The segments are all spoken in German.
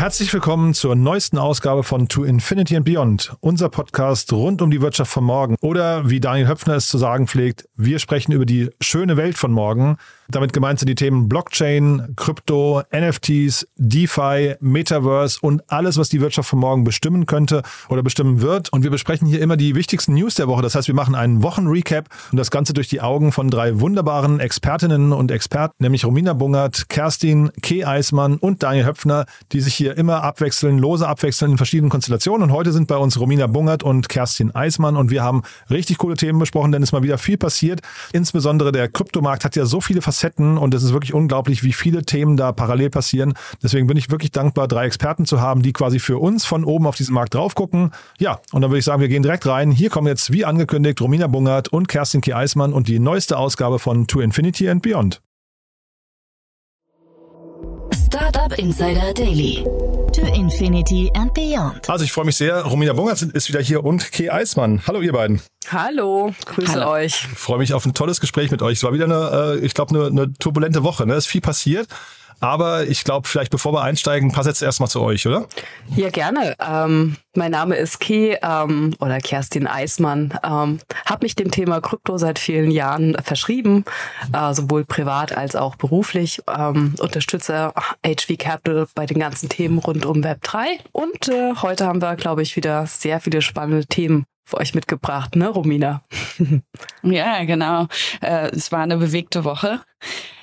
Herzlich willkommen zur neuesten Ausgabe von To Infinity and Beyond, unser Podcast rund um die Wirtschaft von morgen. Oder wie Daniel Höpfner es zu sagen pflegt, wir sprechen über die schöne Welt von morgen. Damit gemeint sind die Themen Blockchain, Krypto, NFTs, DeFi, Metaverse und alles, was die Wirtschaft von morgen bestimmen könnte oder bestimmen wird. Und wir besprechen hier immer die wichtigsten News der Woche. Das heißt, wir machen einen Wochenrecap und das Ganze durch die Augen von drei wunderbaren Expertinnen und Experten, nämlich Romina Bungert, Kerstin, Keh Eismann und Daniel Höpfner, die sich hier immer abwechseln, lose abwechseln in verschiedenen Konstellationen. Und heute sind bei uns Romina Bungert und Kerstin Eismann und wir haben richtig coole Themen besprochen, denn es ist mal wieder viel passiert. Insbesondere der Kryptomarkt hat ja so viele Facetten Facetten und es ist wirklich unglaublich, wie viele Themen da parallel passieren. Deswegen bin ich wirklich dankbar, drei Experten zu haben, die quasi für uns von oben auf diesen Markt drauf gucken. Ja, und dann würde ich sagen, wir gehen direkt rein. Hier kommen jetzt, wie angekündigt, Romina Bungert und Kerstin K. Eismann und die neueste Ausgabe von To Infinity and Beyond. Startup Insider Daily. To Infinity and Beyond. Also ich freue mich sehr. Romina Bungert ist wieder hier und Kay Eismann. Hallo ihr beiden. Hallo, grüße Hallo. euch. Ich freue mich auf ein tolles Gespräch mit euch. Es war wieder eine, äh, ich glaube, eine, eine turbulente Woche. Ne? Es ist viel passiert. Aber ich glaube, vielleicht bevor wir einsteigen, pass jetzt erstmal zu euch, oder? Ja, gerne. Ähm, mein Name ist Key ähm, oder Kerstin Eismann. Ähm, habe mich dem Thema Krypto seit vielen Jahren verschrieben, äh, sowohl privat als auch beruflich. Ähm, unterstütze HV Capital bei den ganzen Themen rund um Web 3. Und äh, heute haben wir, glaube ich, wieder sehr viele spannende Themen für euch mitgebracht, ne, Romina? ja, genau. Äh, es war eine bewegte Woche.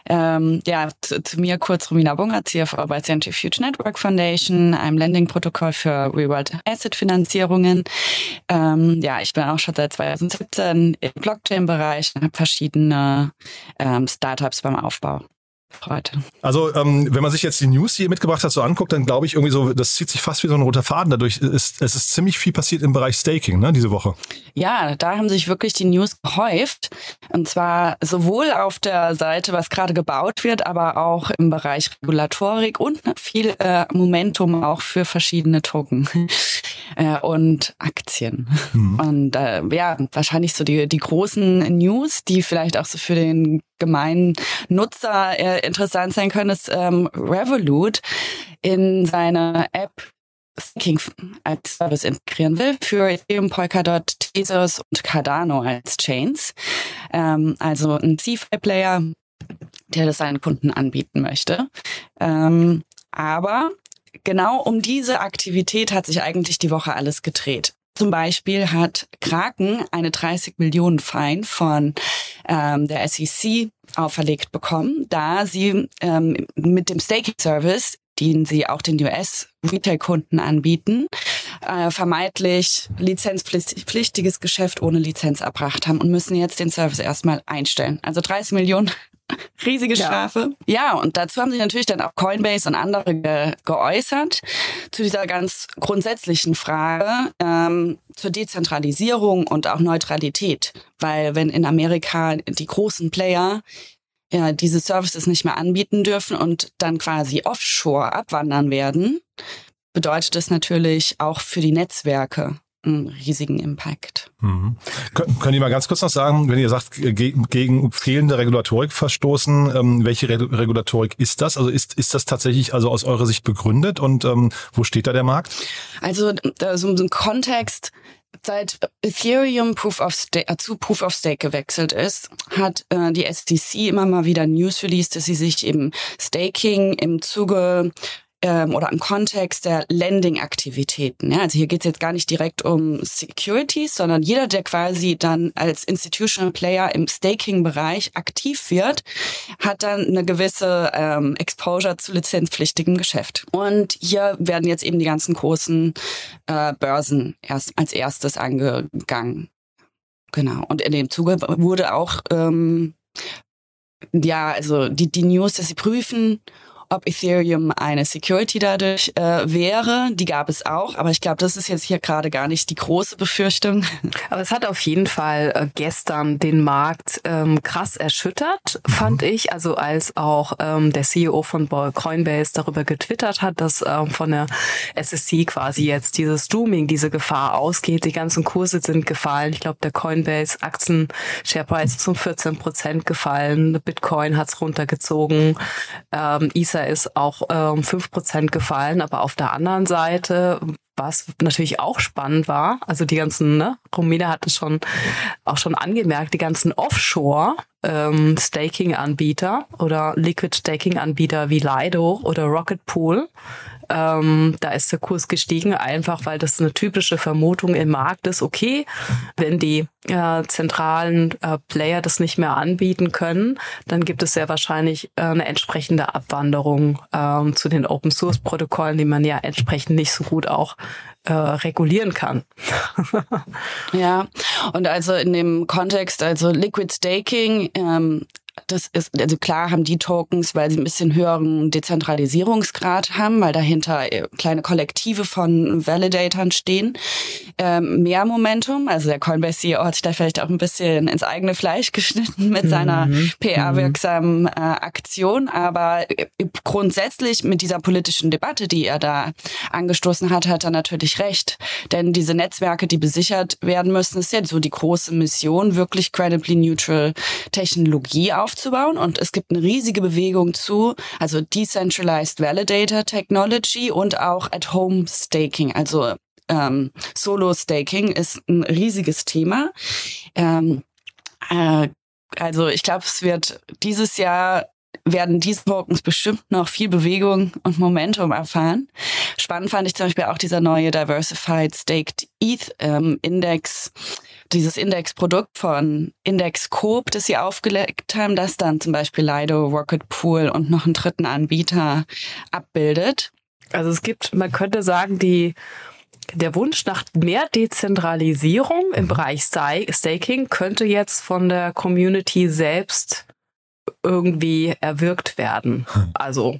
Ähm, ja, zu, zu, mir kurz Romina Bunger, CFO bei Centrifuge Network Foundation, einem Lending-Protokoll für Real-World Asset-Finanzierungen. Ähm, ja, ich bin auch schon seit 2017 im Blockchain-Bereich und habe verschiedene ähm, Startups beim Aufbau heute. Also ähm, wenn man sich jetzt die News, die ihr mitgebracht habt, so anguckt, dann glaube ich irgendwie so, das zieht sich fast wie so ein roter Faden. Dadurch ist es ist ziemlich viel passiert im Bereich Staking, ne, diese Woche. Ja, da haben sich wirklich die News gehäuft. Und zwar sowohl auf der Seite, was gerade gebaut wird, aber auch im Bereich Regulatorik und viel äh, Momentum auch für verschiedene Token äh, und Aktien. Mhm. Und äh, ja, wahrscheinlich so die, die großen News, die vielleicht auch so für den gemeinen Nutzer äh, interessant sein können, ist ähm, Revolut in seiner App Staking als Service integrieren will für Ethereum, Polkadot, Tezos und Cardano als Chains. Ähm, also ein CFI-Player, der das seinen Kunden anbieten möchte. Ähm, aber genau um diese Aktivität hat sich eigentlich die Woche alles gedreht. Zum Beispiel hat Kraken eine 30 Millionen Fein von ähm, der SEC auferlegt bekommen, da sie ähm, mit dem Staking Service, den sie auch den US-Retail-Kunden anbieten, äh, vermeintlich lizenzpflichtiges Geschäft ohne Lizenz erbracht haben und müssen jetzt den Service erstmal einstellen. Also 30 Millionen Riesige Strafe. Ja. ja, und dazu haben sich natürlich dann auch Coinbase und andere ge geäußert zu dieser ganz grundsätzlichen Frage ähm, zur Dezentralisierung und auch Neutralität. Weil wenn in Amerika die großen Player ja, diese Services nicht mehr anbieten dürfen und dann quasi offshore abwandern werden, bedeutet das natürlich auch für die Netzwerke einen riesigen Impact. Mhm. Kön können Sie mal ganz kurz noch sagen, wenn ihr sagt, ge gegen fehlende Regulatorik verstoßen, ähm, welche Re Regulatorik ist das? Also ist, ist das tatsächlich also aus eurer Sicht begründet und ähm, wo steht da der Markt? Also so ein Kontext, seit Ethereum Proof of Stake, äh, zu Proof of Stake gewechselt ist, hat äh, die SDC immer mal wieder News released, dass sie sich eben Staking im Zuge ähm, oder im Kontext der Lending-Aktivitäten. Ja? Also hier geht es jetzt gar nicht direkt um Securities, sondern jeder, der quasi dann als Institutional Player im Staking-Bereich aktiv wird, hat dann eine gewisse ähm, Exposure zu lizenzpflichtigem Geschäft. Und hier werden jetzt eben die ganzen großen äh, Börsen erst als erstes angegangen. Genau. Und in dem Zuge wurde auch ähm, ja, also die, die News, dass sie prüfen, ob Ethereum eine Security dadurch äh, wäre. Die gab es auch, aber ich glaube, das ist jetzt hier gerade gar nicht die große Befürchtung. Aber es hat auf jeden Fall äh, gestern den Markt ähm, krass erschüttert, fand mhm. ich. Also als auch ähm, der CEO von Coinbase darüber getwittert hat, dass ähm, von der SSC quasi jetzt dieses Streaming, diese Gefahr ausgeht. Die ganzen Kurse sind gefallen. Ich glaube, der Coinbase Aktien Shareprice ist um 14 Prozent gefallen. Bitcoin hat's runtergezogen. Ähm, Ether Pizza ist auch ähm, 5% gefallen, aber auf der anderen Seite was natürlich auch spannend war, also die ganzen, ne, Romina hat es schon auch schon angemerkt, die ganzen Offshore ähm, Staking-Anbieter oder Liquid Staking-Anbieter wie Lido oder Rocket Pool ähm, da ist der Kurs gestiegen, einfach weil das eine typische Vermutung im Markt ist. Okay, wenn die äh, zentralen äh, Player das nicht mehr anbieten können, dann gibt es sehr wahrscheinlich äh, eine entsprechende Abwanderung ähm, zu den Open Source Protokollen, die man ja entsprechend nicht so gut auch äh, regulieren kann. ja, und also in dem Kontext, also Liquid Staking ähm, das ist, also klar haben die Tokens, weil sie ein bisschen höheren Dezentralisierungsgrad haben, weil dahinter äh, kleine Kollektive von Validatoren stehen, ähm, mehr Momentum. Also der Coinbase CEO hat sich da vielleicht auch ein bisschen ins eigene Fleisch geschnitten mit mhm. seiner PR-wirksamen äh, Aktion. Aber äh, grundsätzlich mit dieser politischen Debatte, die er da angestoßen hat, hat er natürlich recht. Denn diese Netzwerke, die besichert werden müssen, ist ja so die große Mission, wirklich credibly neutral Technologie auf aufzubauen und es gibt eine riesige Bewegung zu, also Decentralized Validator Technology und auch At-Home Staking, also ähm, Solo-Staking ist ein riesiges Thema. Ähm, äh, also ich glaube, es wird dieses Jahr werden diese Tokens bestimmt noch viel Bewegung und Momentum erfahren. Spannend fand ich zum Beispiel auch dieser neue Diversified Staked ETH ähm, Index, dieses Indexprodukt von Index Coop, das sie aufgelegt haben, das dann zum Beispiel Lido, Rocket Pool und noch einen dritten Anbieter abbildet. Also es gibt, man könnte sagen, die der Wunsch nach mehr Dezentralisierung im mhm. Bereich Staking könnte jetzt von der Community selbst irgendwie erwirkt werden. Hm. Also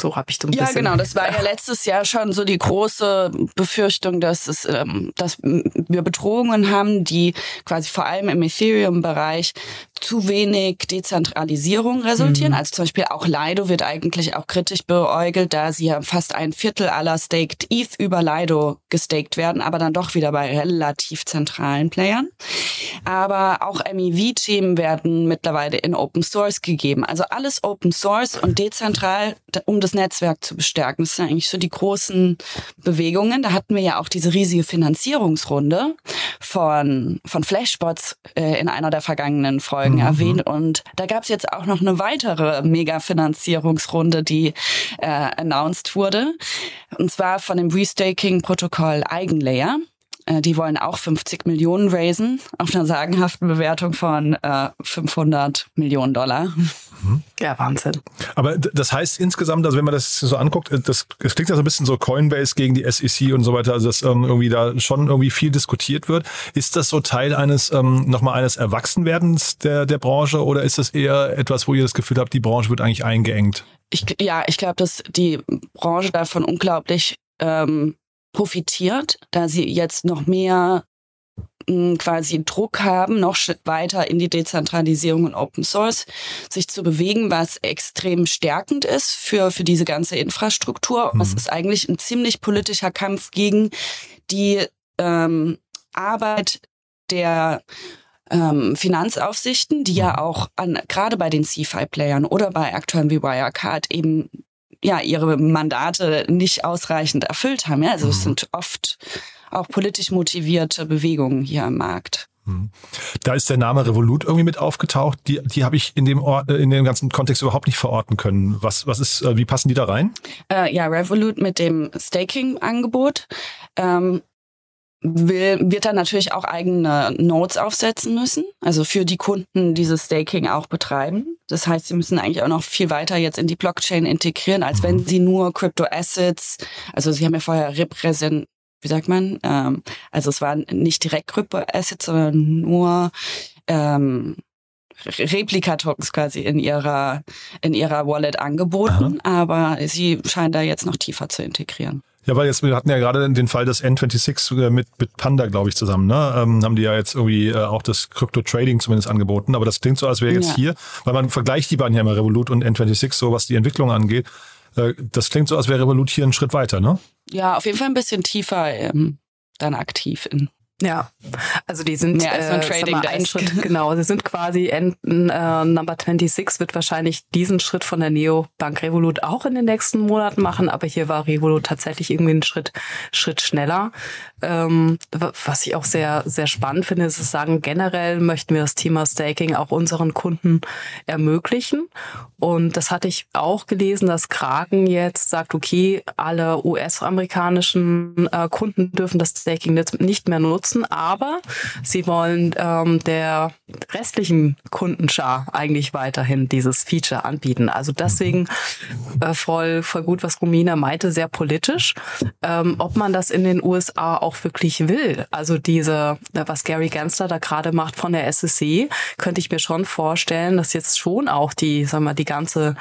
so habe ich so ein ja, bisschen. Ja, genau. Das war ja letztes Jahr schon so die große Befürchtung, dass es, ähm, dass wir Bedrohungen haben, die quasi vor allem im Ethereum-Bereich zu wenig Dezentralisierung resultieren. Mhm. Also zum Beispiel auch Lido wird eigentlich auch kritisch beäugelt, da sie ja fast ein Viertel aller Staked ETH über Lido gestaked werden, aber dann doch wieder bei relativ zentralen Playern. Aber auch MEV-Themen werden mittlerweile in Open Source gegeben. Also alles Open Source und dezentral, um das Netzwerk zu bestärken. Das sind eigentlich so die großen Bewegungen. Da hatten wir ja auch diese riesige Finanzierungsrunde von, von Flashbots äh, in einer der vergangenen Folgen mhm. erwähnt. Und da gab es jetzt auch noch eine weitere Mega-Finanzierungsrunde, die äh, announced wurde. Und zwar von dem Restaking-Protokoll Eigenlayer. Äh, die wollen auch 50 Millionen raisen auf einer sagenhaften Bewertung von äh, 500 Millionen Dollar. Mhm. Ja, Wahnsinn. Aber das heißt insgesamt, also wenn man das so anguckt, äh, das, das klingt ja so ein bisschen so Coinbase gegen die SEC und so weiter, also dass ähm, irgendwie da schon irgendwie viel diskutiert wird. Ist das so Teil eines ähm, nochmal eines Erwachsenwerdens der, der Branche oder ist das eher etwas, wo ihr das Gefühl habt, die Branche wird eigentlich eingeengt? Ich, ja, ich glaube, dass die Branche davon unglaublich ähm, profitiert, da sie jetzt noch mehr hm, quasi Druck haben, noch weiter in die Dezentralisierung und Open Source sich zu bewegen, was extrem stärkend ist für, für diese ganze Infrastruktur. Mhm. Es ist eigentlich ein ziemlich politischer Kampf gegen die ähm, Arbeit der ähm, Finanzaufsichten, die ja mhm. auch an, gerade bei den CFI-Playern oder bei Akteuren wie Wirecard eben ja ihre Mandate nicht ausreichend erfüllt haben. Ja? Also es mhm. sind oft auch politisch motivierte Bewegungen hier am Markt. Mhm. Da ist der Name Revolut irgendwie mit aufgetaucht. Die, die habe ich in dem Ort, in dem ganzen Kontext überhaupt nicht verorten können. Was, was ist, äh, wie passen die da rein? Äh, ja, Revolut mit dem Staking-Angebot. Ähm, will, wird dann natürlich auch eigene Nodes aufsetzen müssen, also für die Kunden dieses Staking auch betreiben. Das heißt, sie müssen eigentlich auch noch viel weiter jetzt in die Blockchain integrieren, als wenn mhm. sie nur Crypto Assets, also sie haben ja vorher repräsent, wie sagt man, ähm, also es waren nicht direkt Crypto Assets, sondern nur ähm, Replika-Tokens quasi in ihrer, in ihrer Wallet angeboten, Aha. aber sie scheint da jetzt noch tiefer zu integrieren. Ja, weil jetzt, wir hatten ja gerade den Fall des N26 äh, mit, mit Panda, glaube ich, zusammen, ne? Ähm, haben die ja jetzt irgendwie äh, auch das Crypto-Trading zumindest angeboten. Aber das klingt so, als wäre jetzt ja. hier, weil man vergleicht die beiden ja immer, Revolut und N26, so was die Entwicklung angeht. Äh, das klingt so, als wäre Revolut hier einen Schritt weiter, ne? Ja, auf jeden Fall ein bisschen tiefer ähm, dann aktiv in ja, also die sind Mehr als ein äh, Trading mal, ein Schritt, genau, sie sind quasi End, äh, Number 26 wird wahrscheinlich diesen Schritt von der Neobank Revolut auch in den nächsten Monaten machen, aber hier war Revolut tatsächlich irgendwie einen Schritt Schritt schneller. Ähm, was ich auch sehr sehr spannend finde, ist zu sagen, generell möchten wir das Thema Staking auch unseren Kunden ermöglichen. Und das hatte ich auch gelesen, dass Kraken jetzt sagt, okay, alle US-amerikanischen äh, Kunden dürfen das Staking nicht mehr nutzen nutzen, aber sie wollen ähm, der restlichen Kundenschar eigentlich weiterhin dieses Feature anbieten. Also deswegen äh, voll, voll gut, was Romina meinte, sehr politisch. Ähm, ob man das in den USA auch wirklich will, also diese, was Gary Gensler da gerade macht von der SSC, könnte ich mir schon vorstellen, dass jetzt schon auch die, sagen wir, die ganze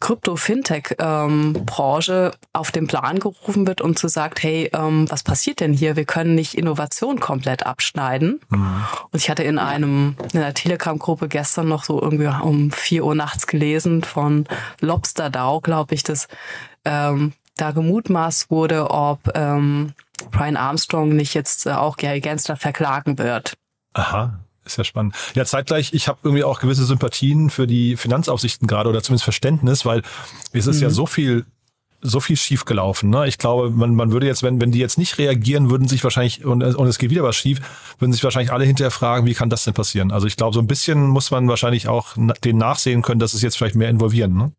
Krypto-Fintech-Branche ähm, auf den Plan gerufen wird und zu sagt, hey, ähm, was passiert denn hier? Wir können nicht Innovation komplett abschneiden. Mhm. Und ich hatte in einem in einer Telegram-Gruppe gestern noch so irgendwie um vier Uhr nachts gelesen von Lobster DAO, glaube ich, dass ähm, da gemutmaßt wurde, ob ähm, Brian Armstrong nicht jetzt äh, auch Gary Gensler verklagen wird. Aha. Ist ja spannend. Ja, zeitgleich, ich habe irgendwie auch gewisse Sympathien für die Finanzaufsichten gerade oder zumindest Verständnis, weil es ist mhm. ja so viel so viel schief gelaufen. Ne? Ich glaube, man, man würde jetzt, wenn, wenn die jetzt nicht reagieren, würden sich wahrscheinlich, und, und es geht wieder was schief, würden sich wahrscheinlich alle hinterher fragen, wie kann das denn passieren? Also ich glaube, so ein bisschen muss man wahrscheinlich auch den nachsehen können, dass es jetzt vielleicht mehr involvieren. Ne?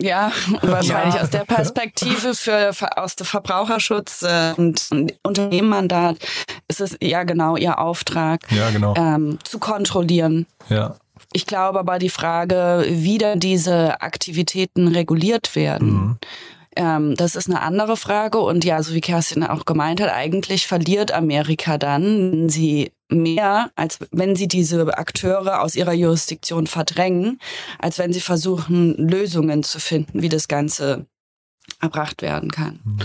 Ja, wahrscheinlich ja. aus der Perspektive für, aus dem Verbraucherschutz äh, und, und Unternehmenmandat ist es ja genau ihr Auftrag, ja, genau. ähm, zu kontrollieren. Ja. Ich glaube aber die Frage, wie dann diese Aktivitäten reguliert werden. Mhm. Ähm, das ist eine andere Frage. Und ja, so wie Kerstin auch gemeint hat, eigentlich verliert Amerika dann, wenn sie mehr, als wenn sie diese Akteure aus ihrer Jurisdiktion verdrängen, als wenn sie versuchen, Lösungen zu finden, wie das Ganze erbracht werden kann. Mhm.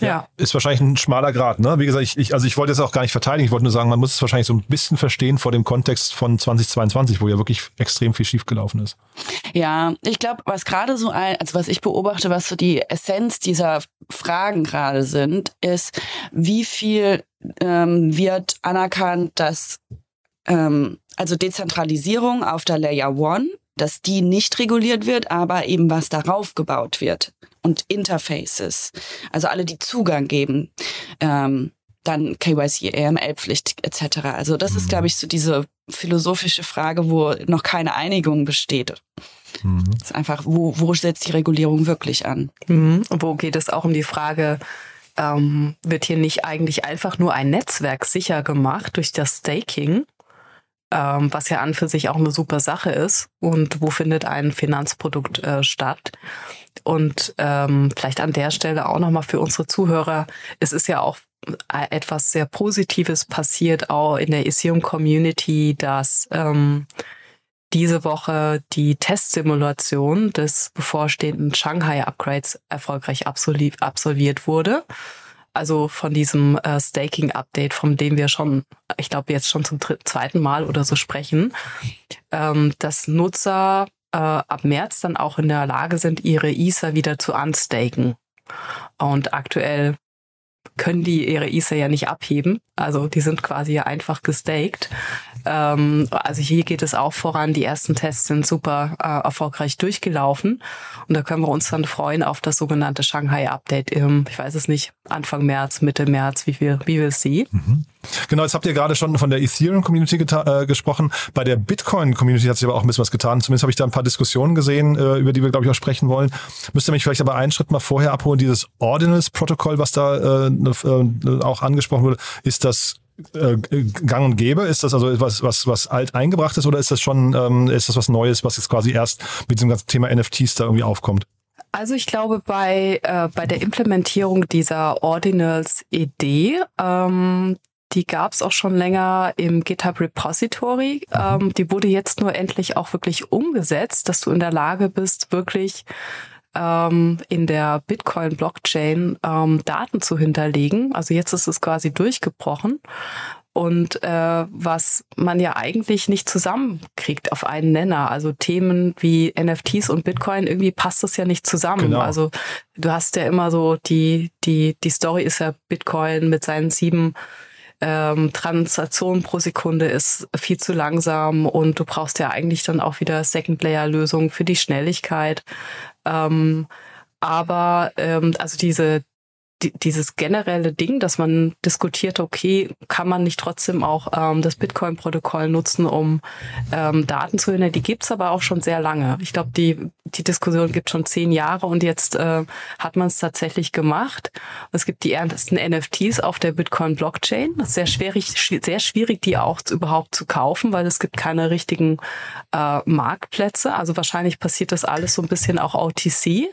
Ja. Ist wahrscheinlich ein schmaler Grad, ne? Wie gesagt, ich, ich, also ich wollte es auch gar nicht verteidigen. Ich wollte nur sagen, man muss es wahrscheinlich so ein bisschen verstehen vor dem Kontext von 2022, wo ja wirklich extrem viel schiefgelaufen ist. Ja, ich glaube, was gerade so ein, also was ich beobachte, was so die Essenz dieser Fragen gerade sind, ist, wie viel ähm, wird anerkannt, dass ähm, also Dezentralisierung auf der Layer One, dass die nicht reguliert wird, aber eben was darauf gebaut wird und Interfaces, also alle, die Zugang geben, ähm, dann KYC, AML-Pflicht etc. Also das ist, glaube ich, so diese philosophische Frage, wo noch keine Einigung besteht. Mhm. Das ist einfach, wo, wo setzt die Regulierung wirklich an? Mhm. Und wo geht es auch um die Frage, ähm, wird hier nicht eigentlich einfach nur ein Netzwerk sicher gemacht durch das Staking? Ähm, was ja an für sich auch eine super Sache ist. Und wo findet ein Finanzprodukt äh, statt? Und ähm, vielleicht an der Stelle auch nochmal für unsere Zuhörer, es ist ja auch äh, etwas sehr Positives passiert, auch in der Ethereum-Community, dass ähm, diese Woche die Testsimulation des bevorstehenden Shanghai-Upgrades erfolgreich absolviert wurde also von diesem äh, Staking-Update, von dem wir schon, ich glaube jetzt schon zum zweiten Mal oder so sprechen, ähm, dass Nutzer äh, ab März dann auch in der Lage sind, ihre Ether wieder zu unstaken. Und aktuell können die ihre Ether ja nicht abheben. Also die sind quasi ja einfach gestaked. Ähm, also hier geht es auch voran. Die ersten Tests sind super äh, erfolgreich durchgelaufen. Und da können wir uns dann freuen auf das sogenannte Shanghai-Update im, ich weiß es nicht, Anfang März, Mitte März, wie wir, wie wir es sehen. Mhm. Genau, jetzt habt ihr gerade schon von der Ethereum-Community äh, gesprochen. Bei der Bitcoin-Community hat sich aber auch ein bisschen was getan. Zumindest habe ich da ein paar Diskussionen gesehen, äh, über die wir, glaube ich, auch sprechen wollen. Müsst ihr mich vielleicht aber einen Schritt mal vorher abholen. Dieses Ordinals-Protokoll, was da äh, äh, auch angesprochen wurde, ist das äh, gang und gäbe? Ist das also etwas, was, was alt eingebracht ist oder ist das schon, ähm, ist das was Neues, was jetzt quasi erst mit diesem ganzen Thema NFTs da irgendwie aufkommt? Also ich glaube, bei, äh, bei der Implementierung dieser Ordinals-Idee, ähm, die gab es auch schon länger im GitHub Repository. Mhm. Ähm, die wurde jetzt nur endlich auch wirklich umgesetzt, dass du in der Lage bist, wirklich ähm, in der Bitcoin-Blockchain ähm, Daten zu hinterlegen. Also jetzt ist es quasi durchgebrochen. Und äh, was man ja eigentlich nicht zusammenkriegt auf einen Nenner. Also Themen wie NFTs und Bitcoin, irgendwie passt das ja nicht zusammen. Genau. Also du hast ja immer so, die, die, die Story ist ja Bitcoin mit seinen sieben ähm, Transaktionen pro Sekunde ist viel zu langsam und du brauchst ja eigentlich dann auch wieder Second-Layer-Lösungen für die Schnelligkeit. Ähm, aber ähm, also diese dieses generelle Ding, dass man diskutiert, okay, kann man nicht trotzdem auch ähm, das Bitcoin-Protokoll nutzen, um ähm, Daten zu erinnern, die gibt's aber auch schon sehr lange. Ich glaube, die, die Diskussion gibt schon zehn Jahre und jetzt äh, hat man es tatsächlich gemacht. Es gibt die ersten NFTs auf der Bitcoin-Blockchain. Das ist sehr schwierig, sehr schwierig, die auch überhaupt zu kaufen, weil es gibt keine richtigen äh, Marktplätze. Also wahrscheinlich passiert das alles so ein bisschen auch OTC.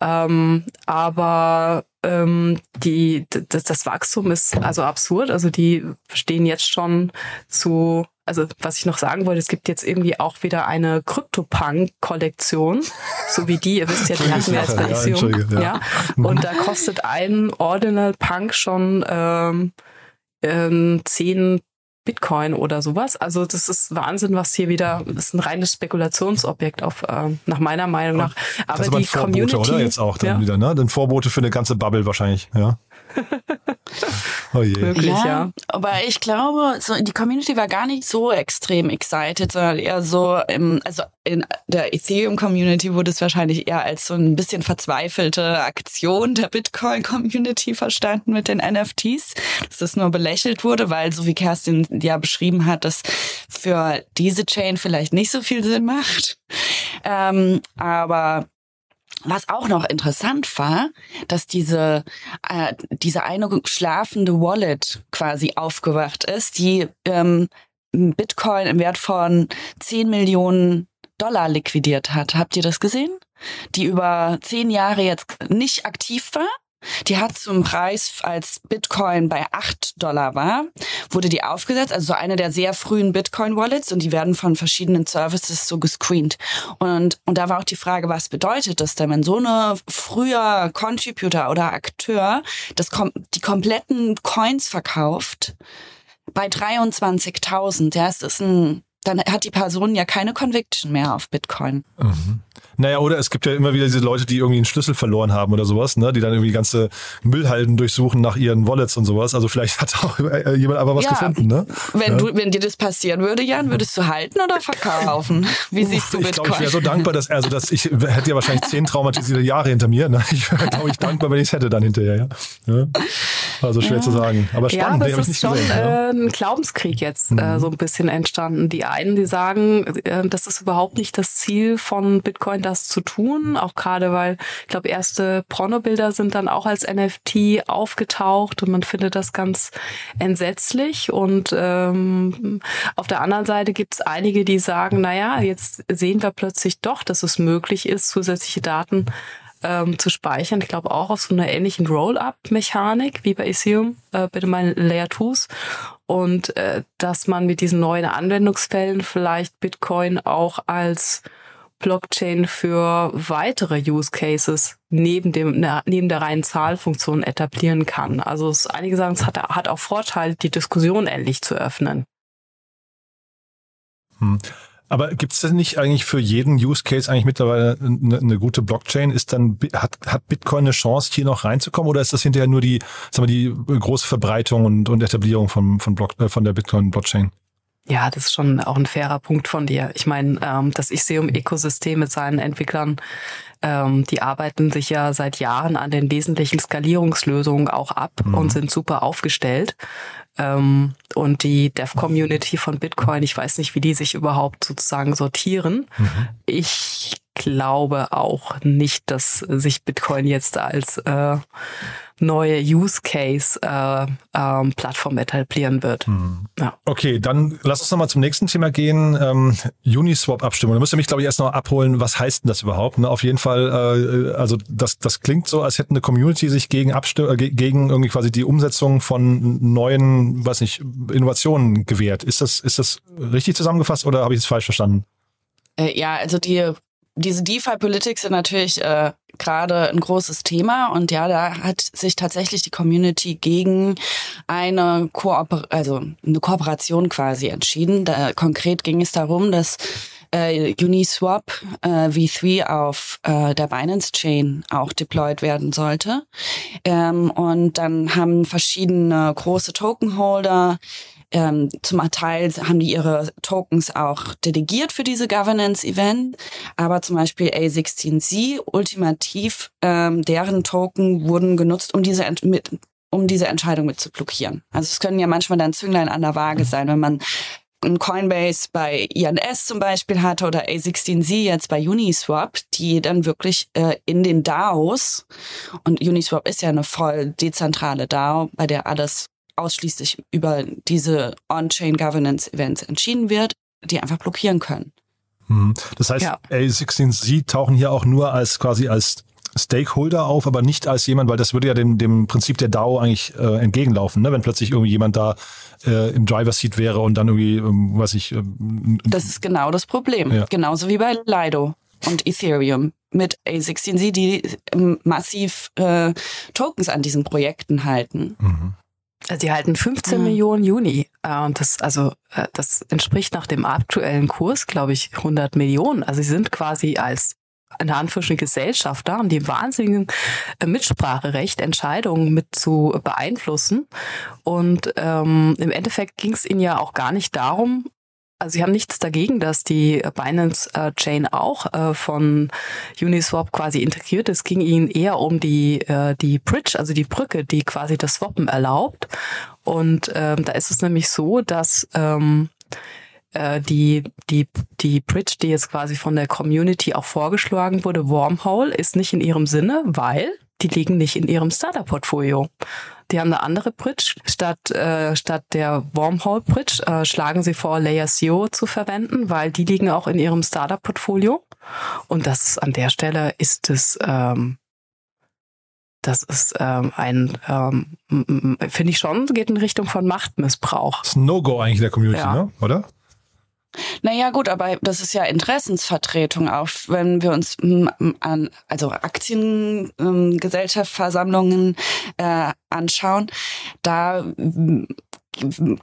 Ähm, aber ähm, die, das, das Wachstum ist also absurd. Also die stehen jetzt schon zu also was ich noch sagen wollte, es gibt jetzt irgendwie auch wieder eine Crypto-Punk-Kollektion, so wie die, ihr wisst ja, die hatten wir als Beziehung. Ja, ja. Und da kostet ein Ordinal Punk schon ähm, ähm, 10 Bitcoin oder sowas. Also das ist Wahnsinn, was hier wieder, das ist ein reines Spekulationsobjekt auf, äh, nach meiner Meinung nach. Aber das die Vorbote, Community, oder jetzt auch dann ja. wieder, ne? Ein Vorbote für eine ganze Bubble wahrscheinlich, ja. oh je. Wirklich, ja, ja, Aber ich glaube, so die Community war gar nicht so extrem excited, sondern eher so, im, also in der Ethereum-Community wurde es wahrscheinlich eher als so ein bisschen verzweifelte Aktion der Bitcoin-Community verstanden mit den NFTs, dass das nur belächelt wurde, weil so wie Kerstin ja beschrieben hat, dass für diese Chain vielleicht nicht so viel Sinn macht. Ähm, aber was auch noch interessant war, dass diese, äh, diese eine schlafende Wallet quasi aufgewacht ist, die ähm, Bitcoin im Wert von 10 Millionen Dollar liquidiert hat. Habt ihr das gesehen? Die über zehn Jahre jetzt nicht aktiv war die hat zum Preis, als Bitcoin bei 8 Dollar war, wurde die aufgesetzt, also so eine der sehr frühen Bitcoin-Wallets und die werden von verschiedenen Services so gescreent. Und, und da war auch die Frage, was bedeutet das denn, wenn so eine früher Contributor oder Akteur das, die kompletten Coins verkauft bei 23.000, ja, es ist ein dann hat die Person ja keine Conviction mehr auf Bitcoin. Mhm. Naja, oder es gibt ja immer wieder diese Leute, die irgendwie einen Schlüssel verloren haben oder sowas, ne? die dann irgendwie ganze Müllhalden durchsuchen nach ihren Wallets und sowas. Also vielleicht hat auch äh, jemand aber was ja, gefunden. Ne? Wenn, ja. du, wenn dir das passieren würde, Jan, würdest du halten oder verkaufen? Wie Uff, siehst du Bitcoin? Ich glaube, ich wäre so dankbar, dass, also dass ich hätte ja wahrscheinlich zehn traumatisierte Jahre hinter mir. Ne? Ich wäre, glaube ich, dankbar, wenn ich es hätte dann hinterher. Ja? ja? Also schwer zu sagen. Aber spannend, ja, aber es ist schon gesehen, äh, ein Glaubenskrieg jetzt mhm. äh, so ein bisschen entstanden. Die einen, die sagen, äh, das ist überhaupt nicht das Ziel von Bitcoin, das zu tun, auch gerade weil ich glaube, erste Pornobilder sind dann auch als NFT aufgetaucht und man findet das ganz entsetzlich. Und ähm, auf der anderen Seite gibt es einige, die sagen, naja, jetzt sehen wir plötzlich doch, dass es möglich ist, zusätzliche Daten ähm, zu speichern. Ich glaube auch auf so einer ähnlichen Roll-up-Mechanik wie bei Ethereum, äh, bei meinen Layer 2s. Und äh, dass man mit diesen neuen Anwendungsfällen vielleicht Bitcoin auch als Blockchain für weitere Use Cases neben dem neben der reinen Zahlfunktion etablieren kann. Also es, einige sagen, es hat, hat auch Vorteile, die Diskussion endlich zu öffnen. Hm. Aber gibt es denn nicht eigentlich für jeden Use Case eigentlich mittlerweile eine, eine, gute Blockchain? Ist dann hat, hat Bitcoin eine Chance, hier noch reinzukommen, oder ist das hinterher nur die, sagen wir, die große Verbreitung und, und Etablierung von, von, Block, äh, von der Bitcoin-Blockchain? Ja, das ist schon auch ein fairer Punkt von dir. Ich meine, ähm, das Iseum-Ökosystem mit seinen Entwicklern, ähm, die arbeiten sich ja seit Jahren an den wesentlichen Skalierungslösungen auch ab mhm. und sind super aufgestellt. Ähm, und die Dev-Community von Bitcoin, ich weiß nicht, wie die sich überhaupt sozusagen sortieren. Mhm. Ich glaube auch nicht, dass sich Bitcoin jetzt als äh, neue Use Case äh, ähm, Plattform etablieren wird. Hm. Ja. Okay, dann lass uns nochmal zum nächsten Thema gehen. Ähm, Uniswap-Abstimmung. Da müsst ihr mich, glaube ich, erst noch abholen. Was heißt denn das überhaupt? Ne? Auf jeden Fall, äh, also das, das klingt so, als hätte eine Community sich gegen Abstimm äh, gegen irgendwie quasi die Umsetzung von neuen, weiß nicht, Innovationen gewehrt. Ist das, ist das richtig zusammengefasst oder habe ich es falsch verstanden? Äh, ja, also die diese DeFi-Politics sind natürlich äh, gerade ein großes Thema und ja, da hat sich tatsächlich die Community gegen eine Kooper also eine Kooperation quasi entschieden. Da, konkret ging es darum, dass äh, Uniswap äh, V3 auf äh, der Binance Chain auch deployed werden sollte. Ähm, und dann haben verschiedene große Tokenholder ähm, zum Teil haben die ihre Tokens auch delegiert für diese Governance-Event, aber zum Beispiel A16Z, ultimativ, ähm, deren Token wurden genutzt, um diese mit, um diese Entscheidung mit zu blockieren. Also es können ja manchmal dann Zünglein an der Waage sein, wenn man ein Coinbase bei INS zum Beispiel hatte oder A16Z jetzt bei Uniswap, die dann wirklich äh, in den DAOs, und Uniswap ist ja eine voll dezentrale DAO, bei der alles ausschließlich über diese On-Chain Governance Events entschieden wird, die einfach blockieren können. Mhm. Das heißt, ja. A16Z tauchen hier auch nur als quasi als Stakeholder auf, aber nicht als jemand, weil das würde ja dem, dem Prinzip der DAO eigentlich äh, entgegenlaufen, ne? wenn plötzlich irgendwie jemand da äh, im Driver Seat wäre und dann irgendwie, ähm, weiß ich. Ähm, das ist genau das Problem. Ja. Genauso wie bei Lido und Ethereum mit A16Z, die ähm, massiv äh, Tokens an diesen Projekten halten. Mhm. Die halten 15 mhm. Millionen Juni. Äh, und das, also, äh, das entspricht nach dem aktuellen Kurs, glaube ich, 100 Millionen. Also sie sind quasi als in Anführungsstrichen Gesellschaft da, haben die wahnsinnigen äh, Mitspracherecht, Entscheidungen mit zu beeinflussen. Und ähm, im Endeffekt ging es ihnen ja auch gar nicht darum, also sie haben nichts dagegen, dass die Binance äh, Chain auch äh, von Uniswap quasi integriert ist. Es ging ihnen eher um die, äh, die Bridge, also die Brücke, die quasi das Swappen erlaubt. Und ähm, da ist es nämlich so, dass ähm, äh, die, die, die Bridge, die jetzt quasi von der Community auch vorgeschlagen wurde, Wormhole, ist nicht in ihrem Sinne, weil die liegen nicht in ihrem Startup-Portfolio. Die haben eine andere Bridge. Statt, äh, statt der Wormhole Bridge äh, schlagen sie vor, Layer Zero zu verwenden, weil die liegen auch in ihrem Startup-Portfolio. Und das an der Stelle ist es, ähm, das ist ähm, ein, ähm, finde ich schon, geht in Richtung von Machtmissbrauch. Das ist No-Go eigentlich der Community, ja. ne? oder? Naja, gut, aber das ist ja Interessensvertretung auch, wenn wir uns an, also Aktiengesellschaftsversammlungen äh, anschauen. Da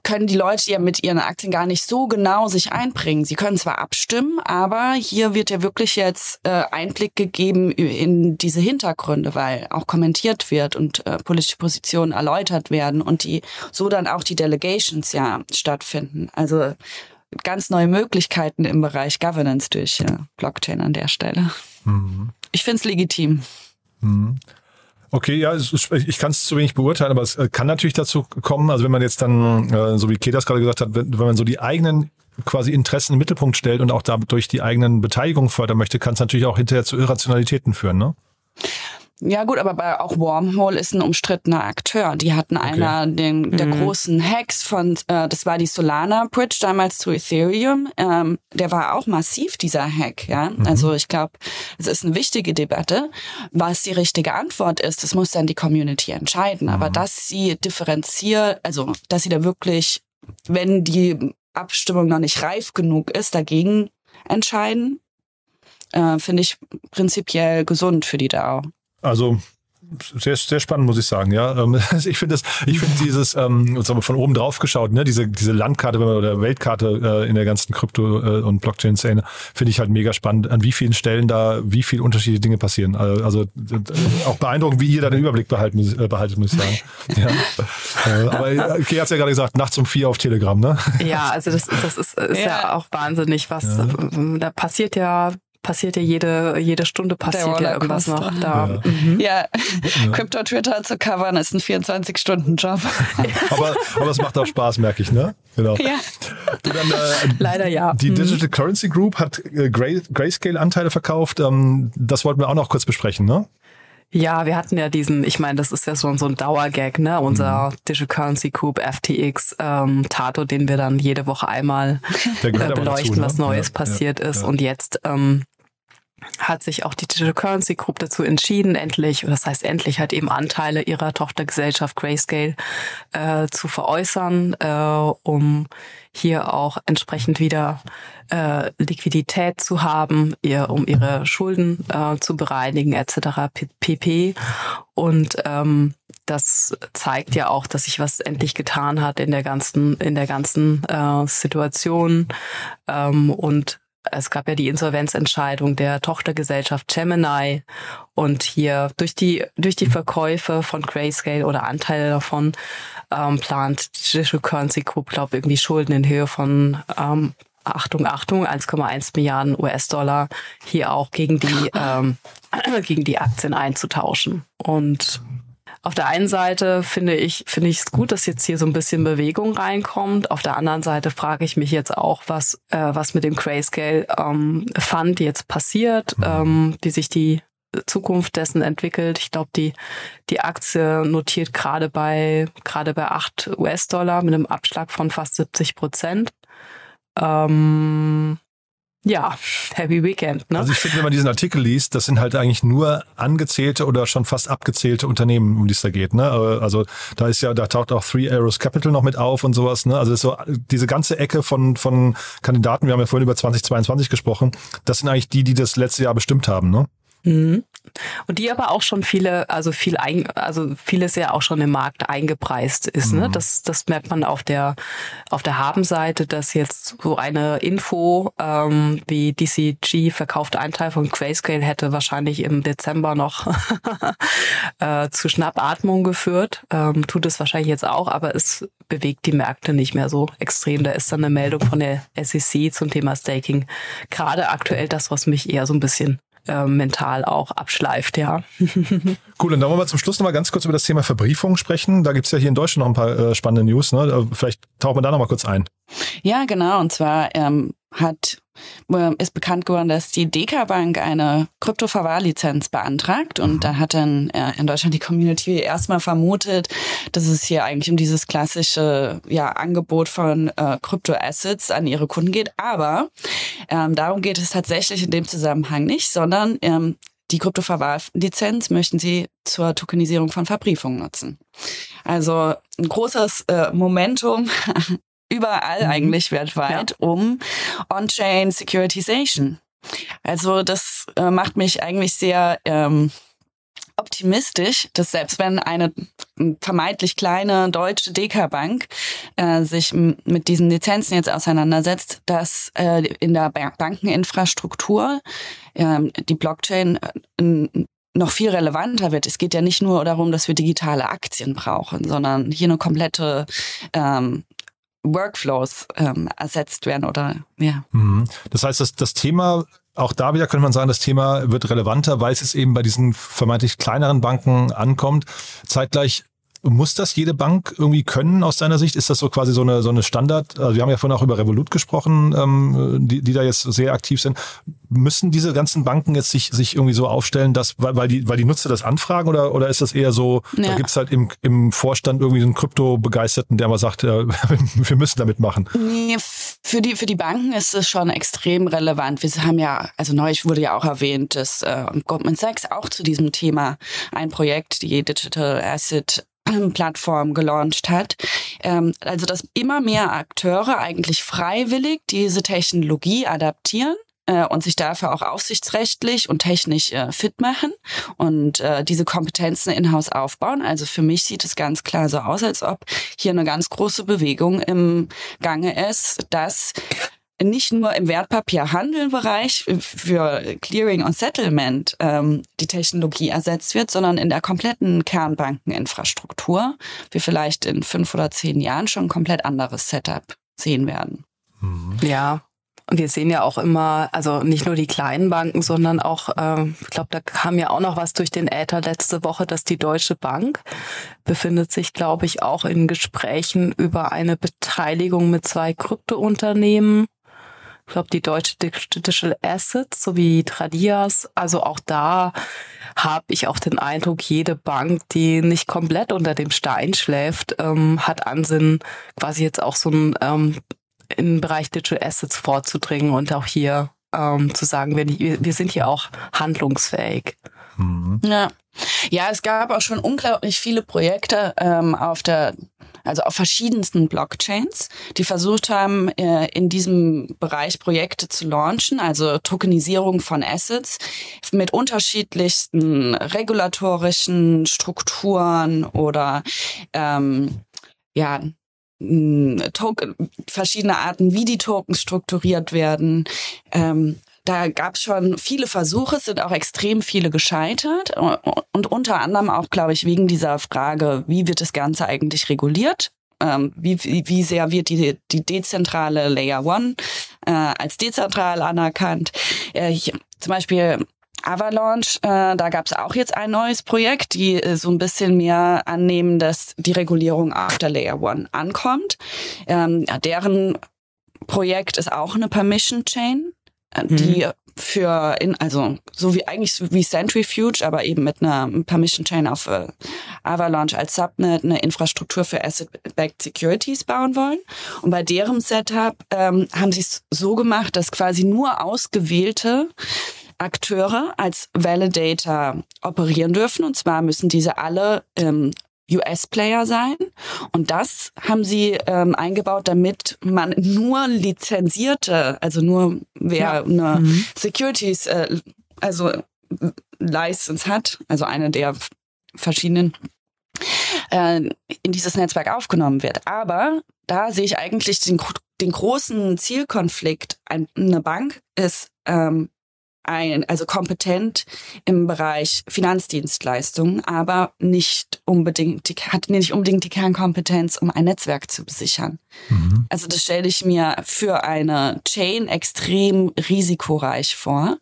können die Leute ja mit ihren Aktien gar nicht so genau sich einbringen. Sie können zwar abstimmen, aber hier wird ja wirklich jetzt äh, Einblick gegeben in diese Hintergründe, weil auch kommentiert wird und äh, politische Positionen erläutert werden und die so dann auch die Delegations ja stattfinden. Also ganz neue Möglichkeiten im Bereich Governance durch äh, Blockchain an der Stelle. Mhm. Ich finde es legitim. Mhm. Okay, ja, ich kann es zu wenig beurteilen, aber es äh, kann natürlich dazu kommen, also wenn man jetzt dann, äh, so wie Ketas gerade gesagt hat, wenn, wenn man so die eigenen quasi Interessen im Mittelpunkt stellt und auch dadurch die eigenen Beteiligungen fördern möchte, kann es natürlich auch hinterher zu Irrationalitäten führen, ne? Ja gut, aber bei, auch Wormhole ist ein umstrittener Akteur. Die hatten okay. einer den, der mhm. großen Hacks von, äh, das war die Solana Bridge damals zu Ethereum. Ähm, der war auch massiv, dieser Hack. Ja, mhm. Also ich glaube, es ist eine wichtige Debatte. Was die richtige Antwort ist, das muss dann die Community entscheiden. Mhm. Aber dass sie differenziert, also dass sie da wirklich, wenn die Abstimmung noch nicht reif genug ist, dagegen entscheiden, äh, finde ich prinzipiell gesund für die DAO. Also sehr, sehr spannend, muss ich sagen. Ja, ähm, ich finde das, ich finde dieses ähm, von oben drauf geschaut, ne, diese diese Landkarte oder Weltkarte äh, in der ganzen Krypto äh, und Blockchain-Szene finde ich halt mega spannend. An wie vielen Stellen da wie viel unterschiedliche Dinge passieren. Also, also auch beeindruckend, wie ihr da den Überblick behalten, äh, behaltet, muss ich sagen. Ja. Äh, aber Kay hat ja gerade gesagt, nachts um vier auf Telegram, ne? Ja, also das, das ist, ist ja. ja auch wahnsinnig, was ja. da passiert ja passiert ja jede, jede Stunde passiert ja irgendwas noch da. Ja, mhm. ja. Crypto Twitter zu covern ist ein 24-Stunden-Job. aber, aber es macht auch Spaß, merke ich, ne? Genau. Ja. Du, dann, äh, Leider ja. Die mhm. Digital Currency Group hat äh, Gray, Grayscale-Anteile verkauft. Ähm, das wollten wir auch noch kurz besprechen, ne? Ja, wir hatten ja diesen, ich meine, das ist ja so, so ein Dauergag, ne? Unser mhm. Digital Currency Group FTX ähm, Tato, den wir dann jede Woche einmal äh, beleuchten, dazu, ne? was Neues ja, passiert ja, ist. Ja. Und jetzt ähm, hat sich auch die Digital Currency Group dazu entschieden, endlich, das heißt endlich, halt eben Anteile ihrer Tochtergesellschaft Grayscale äh, zu veräußern, äh, um hier auch entsprechend wieder äh, Liquidität zu haben, ihr, um ihre Schulden äh, zu bereinigen etc. pp. Und ähm, das zeigt ja auch, dass sich was endlich getan hat in der ganzen in der ganzen äh, Situation ähm, und es gab ja die Insolvenzentscheidung der Tochtergesellschaft Gemini und hier durch die durch die Verkäufe von Grayscale oder Anteile davon ähm, plant Digital Currency Group, glaube irgendwie Schulden in Höhe von ähm, Achtung, Achtung, 1,1 Milliarden US-Dollar hier auch gegen die ähm, gegen die Aktien einzutauschen. Und auf der einen Seite finde ich finde ich es gut, dass jetzt hier so ein bisschen Bewegung reinkommt. Auf der anderen Seite frage ich mich jetzt auch, was äh, was mit dem Grayscale ähm, Fund jetzt passiert, mhm. ähm, wie sich die Zukunft dessen entwickelt. Ich glaube, die die Aktie notiert gerade bei gerade bei 8 US-Dollar mit einem Abschlag von fast 70 Prozent. Ähm, ja, Happy Weekend. Ne? Also ich finde, wenn man diesen Artikel liest, das sind halt eigentlich nur angezählte oder schon fast abgezählte Unternehmen, um die es da geht. Ne? Also da ist ja, da taucht auch Three Arrows Capital noch mit auf und sowas. Ne? Also so diese ganze Ecke von von Kandidaten. Wir haben ja vorhin über 2022 gesprochen. Das sind eigentlich die, die das letzte Jahr bestimmt haben. Ne? Mhm. Und die aber auch schon viele, also viel ein, also vieles ja auch schon im Markt eingepreist ist. Ne? Mhm. Ne? Das, das merkt man auf der auf der Habenseite, dass jetzt so eine Info ähm, wie DCG verkaufte Teil von Grayscale hätte wahrscheinlich im Dezember noch äh, zu Schnappatmung geführt. Ähm, tut es wahrscheinlich jetzt auch, aber es bewegt die Märkte nicht mehr so extrem. Da ist dann eine Meldung von der SEC zum Thema Staking. Gerade aktuell das, was mich eher so ein bisschen äh, mental auch abschleift, ja. cool, und dann wollen wir zum Schluss noch mal ganz kurz über das Thema Verbriefung sprechen. Da gibt's ja hier in Deutschland noch ein paar äh, spannende News. Ne? Äh, vielleicht tauchen wir da noch mal kurz ein. Ja, genau. Und zwar ähm, hat ist bekannt geworden, dass die DK Bank eine Kryptoverwahrlizenz beantragt und mhm. da hat dann äh, in Deutschland die Community erstmal vermutet, dass es hier eigentlich um dieses klassische ja, Angebot von äh, Kryptoassets an ihre Kunden geht. Aber ähm, darum geht es tatsächlich in dem Zusammenhang nicht, sondern ähm, die Kryptoverwahrlizenz möchten sie zur Tokenisierung von Verbriefungen nutzen. Also ein großes äh, Momentum überall mhm. eigentlich weltweit ja. um On-Chain Securitization. Also das äh, macht mich eigentlich sehr ähm, optimistisch, dass selbst wenn eine vermeintlich kleine deutsche DK-Bank äh, sich mit diesen Lizenzen jetzt auseinandersetzt, dass äh, in der Bankeninfrastruktur äh, die Blockchain äh, noch viel relevanter wird. Es geht ja nicht nur darum, dass wir digitale Aktien brauchen, sondern hier eine komplette ähm, Workflows ähm, ersetzt werden oder ja. Mhm. Das heißt, das, das Thema auch da wieder könnte man sagen, das Thema wird relevanter, weil es eben bei diesen vermeintlich kleineren Banken ankommt. Zeitgleich muss das jede Bank irgendwie können aus deiner Sicht? Ist das so quasi so eine, so eine Standard? Also wir haben ja vorhin auch über Revolut gesprochen, ähm, die, die da jetzt sehr aktiv sind. Müssen diese ganzen Banken jetzt sich, sich irgendwie so aufstellen, dass, weil, weil, die, weil die Nutzer das anfragen oder, oder ist das eher so, ja. da gibt's halt im, im Vorstand irgendwie so einen Krypto-Begeisterten, der mal sagt, äh, wir müssen damit machen? Nee, für die, für die Banken ist es schon extrem relevant. Wir haben ja, also neulich wurde ja auch erwähnt, dass äh, Goldman Sachs auch zu diesem Thema ein Projekt, die Digital Asset Plattform gelauncht hat. Ähm, also dass immer mehr Akteure eigentlich freiwillig diese Technologie adaptieren äh, und sich dafür auch aufsichtsrechtlich und technisch äh, fit machen und äh, diese Kompetenzen in-house aufbauen. Also für mich sieht es ganz klar so aus, als ob hier eine ganz große Bewegung im Gange ist, dass nicht nur im Wertpapierhandelbereich für Clearing und Settlement ähm, die Technologie ersetzt wird, sondern in der kompletten Kernbankeninfrastruktur wir vielleicht in fünf oder zehn Jahren schon ein komplett anderes Setup sehen werden. Mhm. Ja, Und wir sehen ja auch immer, also nicht nur die kleinen Banken, sondern auch, äh, ich glaube, da kam ja auch noch was durch den Äther letzte Woche, dass die Deutsche Bank befindet sich, glaube ich, auch in Gesprächen über eine Beteiligung mit zwei Kryptounternehmen. Ich glaube, die Deutsche Digital Assets sowie Tradias. Also auch da habe ich auch den Eindruck, jede Bank, die nicht komplett unter dem Stein schläft, ähm, hat Ansinn, quasi jetzt auch so ein ähm, im Bereich Digital Assets vorzudringen und auch hier ähm, zu sagen, wir, wir sind hier auch handlungsfähig. Mhm. Ja. ja, es gab auch schon unglaublich viele Projekte ähm, auf der also auf verschiedensten Blockchains, die versucht haben, äh, in diesem Bereich Projekte zu launchen, also Tokenisierung von Assets mit unterschiedlichsten regulatorischen Strukturen oder ähm, ja, Token, verschiedene Arten, wie die Tokens strukturiert werden. Ähm, da gab es schon viele Versuche, sind auch extrem viele gescheitert und unter anderem auch, glaube ich, wegen dieser Frage, wie wird das Ganze eigentlich reguliert? Ähm, wie, wie sehr wird die, die dezentrale Layer One äh, als dezentral anerkannt? Äh, ich, zum Beispiel Avalanche, äh, da gab es auch jetzt ein neues Projekt, die äh, so ein bisschen mehr annehmen, dass die Regulierung auf der Layer One ankommt. Ähm, deren Projekt ist auch eine Permission Chain, äh, mhm. die für in also so wie eigentlich wie Centrifuge, aber eben mit einer Permission Chain auf äh, Avalanche als Subnet eine Infrastruktur für Asset-Backed Securities bauen wollen. Und bei deren Setup ähm, haben sie es so gemacht, dass quasi nur ausgewählte Akteure als Validator operieren dürfen. Und zwar müssen diese alle ähm, US-Player sein. Und das haben sie ähm, eingebaut, damit man nur lizenzierte, also nur wer ja. eine mhm. Securities, äh, also License hat, also eine der verschiedenen, äh, in dieses Netzwerk aufgenommen wird. Aber da sehe ich eigentlich den, den großen Zielkonflikt. Eine Bank ist ähm, ein, also kompetent im Bereich Finanzdienstleistungen, aber nicht unbedingt, die, hat nicht unbedingt die Kernkompetenz, um ein Netzwerk zu besichern. Mhm. Also das stelle ich mir für eine Chain extrem risikoreich vor,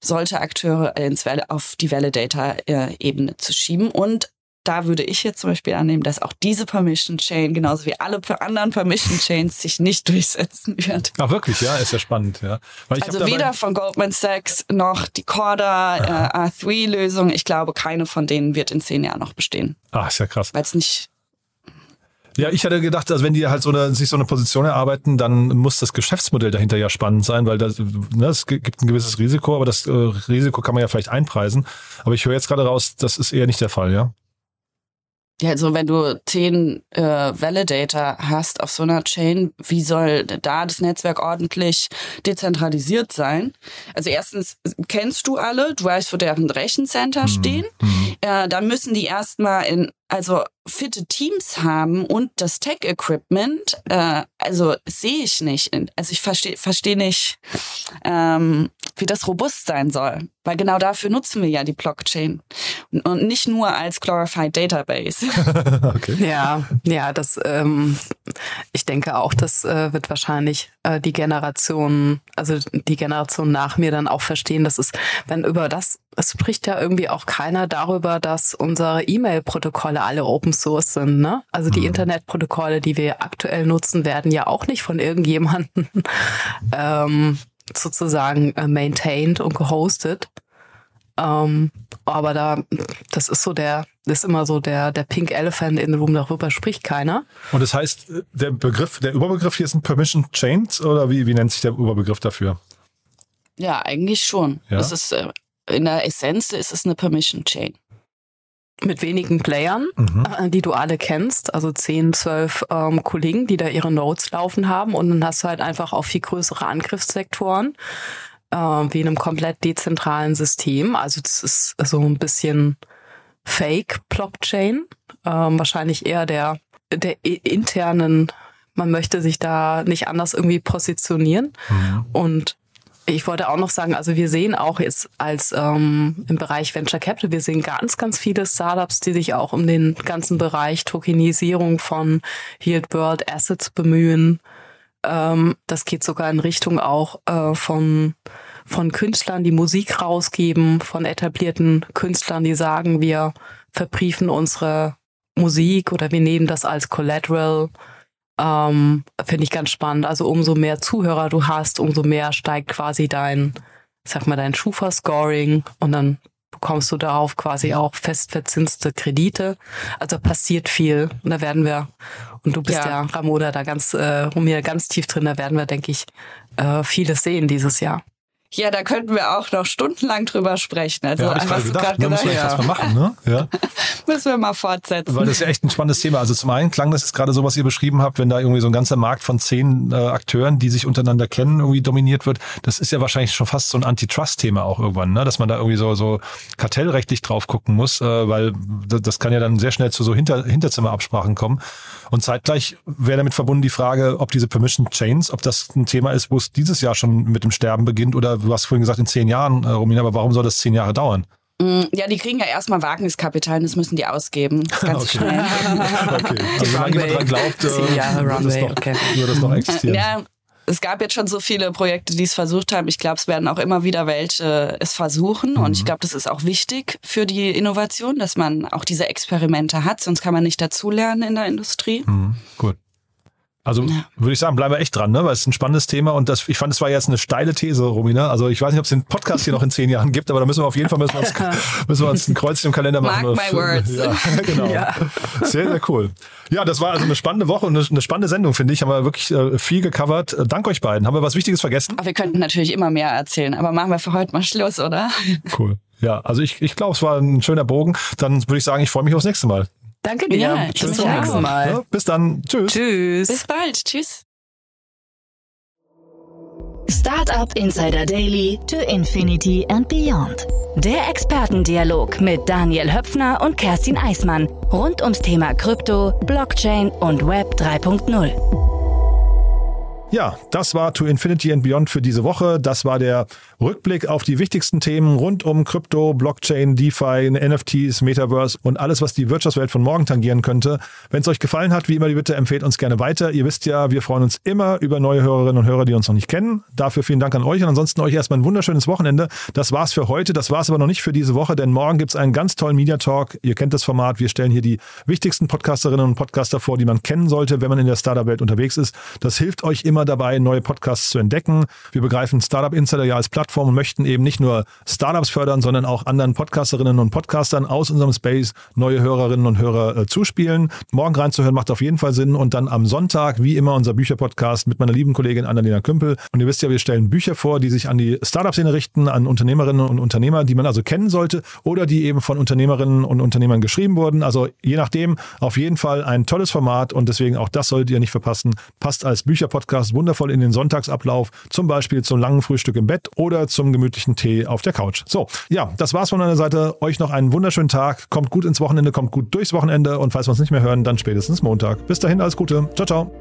solche Akteure ins, auf die Validator-Ebene zu schieben und da würde ich jetzt zum Beispiel annehmen, dass auch diese Permission Chain, genauso wie alle anderen Permission Chains, sich nicht durchsetzen wird. Ach wirklich, ja, ist ja spannend, ja. also weder von Goldman Sachs noch die Corda äh, R3-Lösung. Ich glaube, keine von denen wird in zehn Jahren noch bestehen. Ach, ist ja krass. Weil es nicht ja, ich hatte gedacht, also wenn die halt so eine, sich so eine Position erarbeiten, dann muss das Geschäftsmodell dahinter ja spannend sein, weil das, ne, es gibt ein gewisses Risiko, aber das äh, Risiko kann man ja vielleicht einpreisen. Aber ich höre jetzt gerade raus, das ist eher nicht der Fall, ja? Ja, also wenn du zehn äh, Validator hast auf so einer Chain, wie soll da das Netzwerk ordentlich dezentralisiert sein? Also erstens kennst du alle, du weißt, wo deren Rechencenter mhm. stehen. Mhm. Äh, dann müssen die erstmal in also fitte Teams haben und das Tech-Equipment, äh, also sehe ich nicht. Also ich verstehe versteh nicht, ähm, wie das robust sein soll. Weil genau dafür nutzen wir ja die Blockchain. Und nicht nur als Glorified Database. okay. Ja, ja, das, ähm, ich denke auch, das äh, wird wahrscheinlich äh, die Generation, also die Generation nach mir dann auch verstehen, dass es, wenn über das, es spricht ja irgendwie auch keiner darüber, dass unsere E-Mail-Protokolle alle Open Source sind, ne? Also die mhm. Internetprotokolle, die wir aktuell nutzen, werden ja auch nicht von irgendjemanden ähm, sozusagen äh, maintained und gehostet. Ähm, aber da, das ist so der, ist immer so der, der Pink Elephant in the Room, darüber spricht keiner. Und das heißt, der Begriff, der Überbegriff hier sind Permission Chains oder wie, wie nennt sich der Überbegriff dafür? Ja, eigentlich schon. Ja? Es ist, äh, in der Essenz ist es eine Permission Chain mit wenigen Playern, mhm. Äh, die du alle kennst, also 10, 12 ähm, Kollegen, die da ihre Nodes laufen haben und dann hast du halt einfach auch viel größere Angriffssektoren, äh, wie in einem komplett dezentralen System. Also das ist so ein bisschen Fake-Blockchain, ähm, wahrscheinlich eher der, der internen, man möchte sich da nicht anders irgendwie positionieren mhm. und ich wollte auch noch sagen, also wir sehen auch jetzt als ähm, im Bereich Venture Capital, wir sehen ganz, ganz viele Startups, die sich auch um den ganzen Bereich Tokenisierung von Yield World Assets bemühen. Ähm, das geht sogar in Richtung auch äh, von, von Künstlern, die Musik rausgeben, von etablierten Künstlern, die sagen, wir verbriefen unsere Musik oder wir nehmen das als Collateral. Ähm, Finde ich ganz spannend. Also umso mehr Zuhörer du hast, umso mehr steigt quasi dein, sag mal, dein Schufa-Scoring und dann bekommst du darauf quasi auch fest verzinste Kredite. Also passiert viel. Und da werden wir, und du bist ja, ja Ramona, da ganz, äh, Romir, ganz tief drin, da werden wir, denke ich, äh, vieles sehen dieses Jahr. Ja, da könnten wir auch noch stundenlang drüber sprechen. Also, ja, was du gerade gesagt hast. Ja. mal machen, ne? Ja. müssen wir mal fortsetzen. Weil das ist ja echt ein spannendes Thema. Also zum einen klang das ist gerade so, was ihr beschrieben habt, wenn da irgendwie so ein ganzer Markt von zehn äh, Akteuren, die sich untereinander kennen, irgendwie dominiert wird. Das ist ja wahrscheinlich schon fast so ein Antitrust-Thema auch irgendwann, ne? Dass man da irgendwie so, so kartellrechtlich drauf gucken muss, äh, weil das kann ja dann sehr schnell zu so Hinter Hinterzimmerabsprachen kommen. Und zeitgleich wäre damit verbunden die Frage, ob diese Permission Chains, ob das ein Thema ist, wo es dieses Jahr schon mit dem Sterben beginnt oder du hast vorhin gesagt in zehn Jahren, äh, Romina, aber warum soll das zehn Jahre dauern? Mm, ja, die kriegen ja erstmal Wagniskapital und das müssen die ausgeben. Ganz okay. schnell. okay. Also wenn jemand dran glaubt, äh, wird, das noch, okay. wird das noch existieren. Ja, es gab jetzt schon so viele Projekte, die es versucht haben. Ich glaube, es werden auch immer wieder welche es versuchen. Mhm. Und ich glaube, das ist auch wichtig für die Innovation, dass man auch diese Experimente hat. Sonst kann man nicht dazulernen in der Industrie. Mhm. Gut. Also ja. würde ich sagen, bleiben wir echt dran, ne? weil es ist ein spannendes Thema und das, ich fand, es war jetzt eine steile These, Romina. Also ich weiß nicht, ob es den Podcast hier noch in zehn Jahren gibt, aber da müssen wir auf jeden Fall müssen wir uns, müssen wir uns ein Kreuzchen im Kalender machen. Mark my words. Ja, genau. Ja. Sehr, sehr cool. Ja, das war also eine spannende Woche und eine spannende Sendung, finde ich. Haben wir wirklich äh, viel gecovert. Dank euch beiden. Haben wir was Wichtiges vergessen? Aber wir könnten natürlich immer mehr erzählen, aber machen wir für heute mal Schluss, oder? Cool. Ja, also ich, ich glaube, es war ein schöner Bogen. Dann würde ich sagen, ich freue mich aufs nächste Mal. Danke dir. Ja, bis zum nächsten Mal. Ja, bis dann. Tschüss. Tschüss. Bis bald. Tschüss. Startup Insider Daily to Infinity and Beyond. Der Expertendialog mit Daniel Höpfner und Kerstin Eismann rund ums Thema Krypto, Blockchain und Web 3.0. Ja, das war To Infinity and Beyond für diese Woche. Das war der Rückblick auf die wichtigsten Themen rund um Krypto, Blockchain, DeFi, NFTs, Metaverse und alles, was die Wirtschaftswelt von morgen tangieren könnte. Wenn es euch gefallen hat, wie immer Bitte, empfehlt uns gerne weiter. Ihr wisst ja, wir freuen uns immer über neue Hörerinnen und Hörer, die uns noch nicht kennen. Dafür vielen Dank an euch und ansonsten euch erstmal ein wunderschönes Wochenende. Das war's für heute. Das war's aber noch nicht für diese Woche, denn morgen gibt's einen ganz tollen Media Talk. Ihr kennt das Format. Wir stellen hier die wichtigsten Podcasterinnen und Podcaster vor, die man kennen sollte, wenn man in der Startup-Welt unterwegs ist. Das hilft euch immer dabei, neue Podcasts zu entdecken. Wir begreifen Startup Insider ja als Plattform und möchten eben nicht nur Startups fördern, sondern auch anderen Podcasterinnen und Podcastern aus unserem Space neue Hörerinnen und Hörer äh, zuspielen. Morgen reinzuhören macht auf jeden Fall Sinn und dann am Sonntag, wie immer, unser Bücherpodcast mit meiner lieben Kollegin Annalena Kümpel. Und ihr wisst ja, wir stellen Bücher vor, die sich an die Startup-Szene richten, an Unternehmerinnen und Unternehmer, die man also kennen sollte oder die eben von Unternehmerinnen und Unternehmern geschrieben wurden. Also je nachdem, auf jeden Fall ein tolles Format und deswegen auch das solltet ihr nicht verpassen. Passt als Bücherpodcast wundervoll in den Sonntagsablauf, zum Beispiel zum langen Frühstück im Bett oder zum gemütlichen Tee auf der Couch. So, ja, das war's von meiner Seite. Euch noch einen wunderschönen Tag. Kommt gut ins Wochenende, kommt gut durchs Wochenende und falls wir uns nicht mehr hören, dann spätestens Montag. Bis dahin, alles Gute. Ciao, ciao.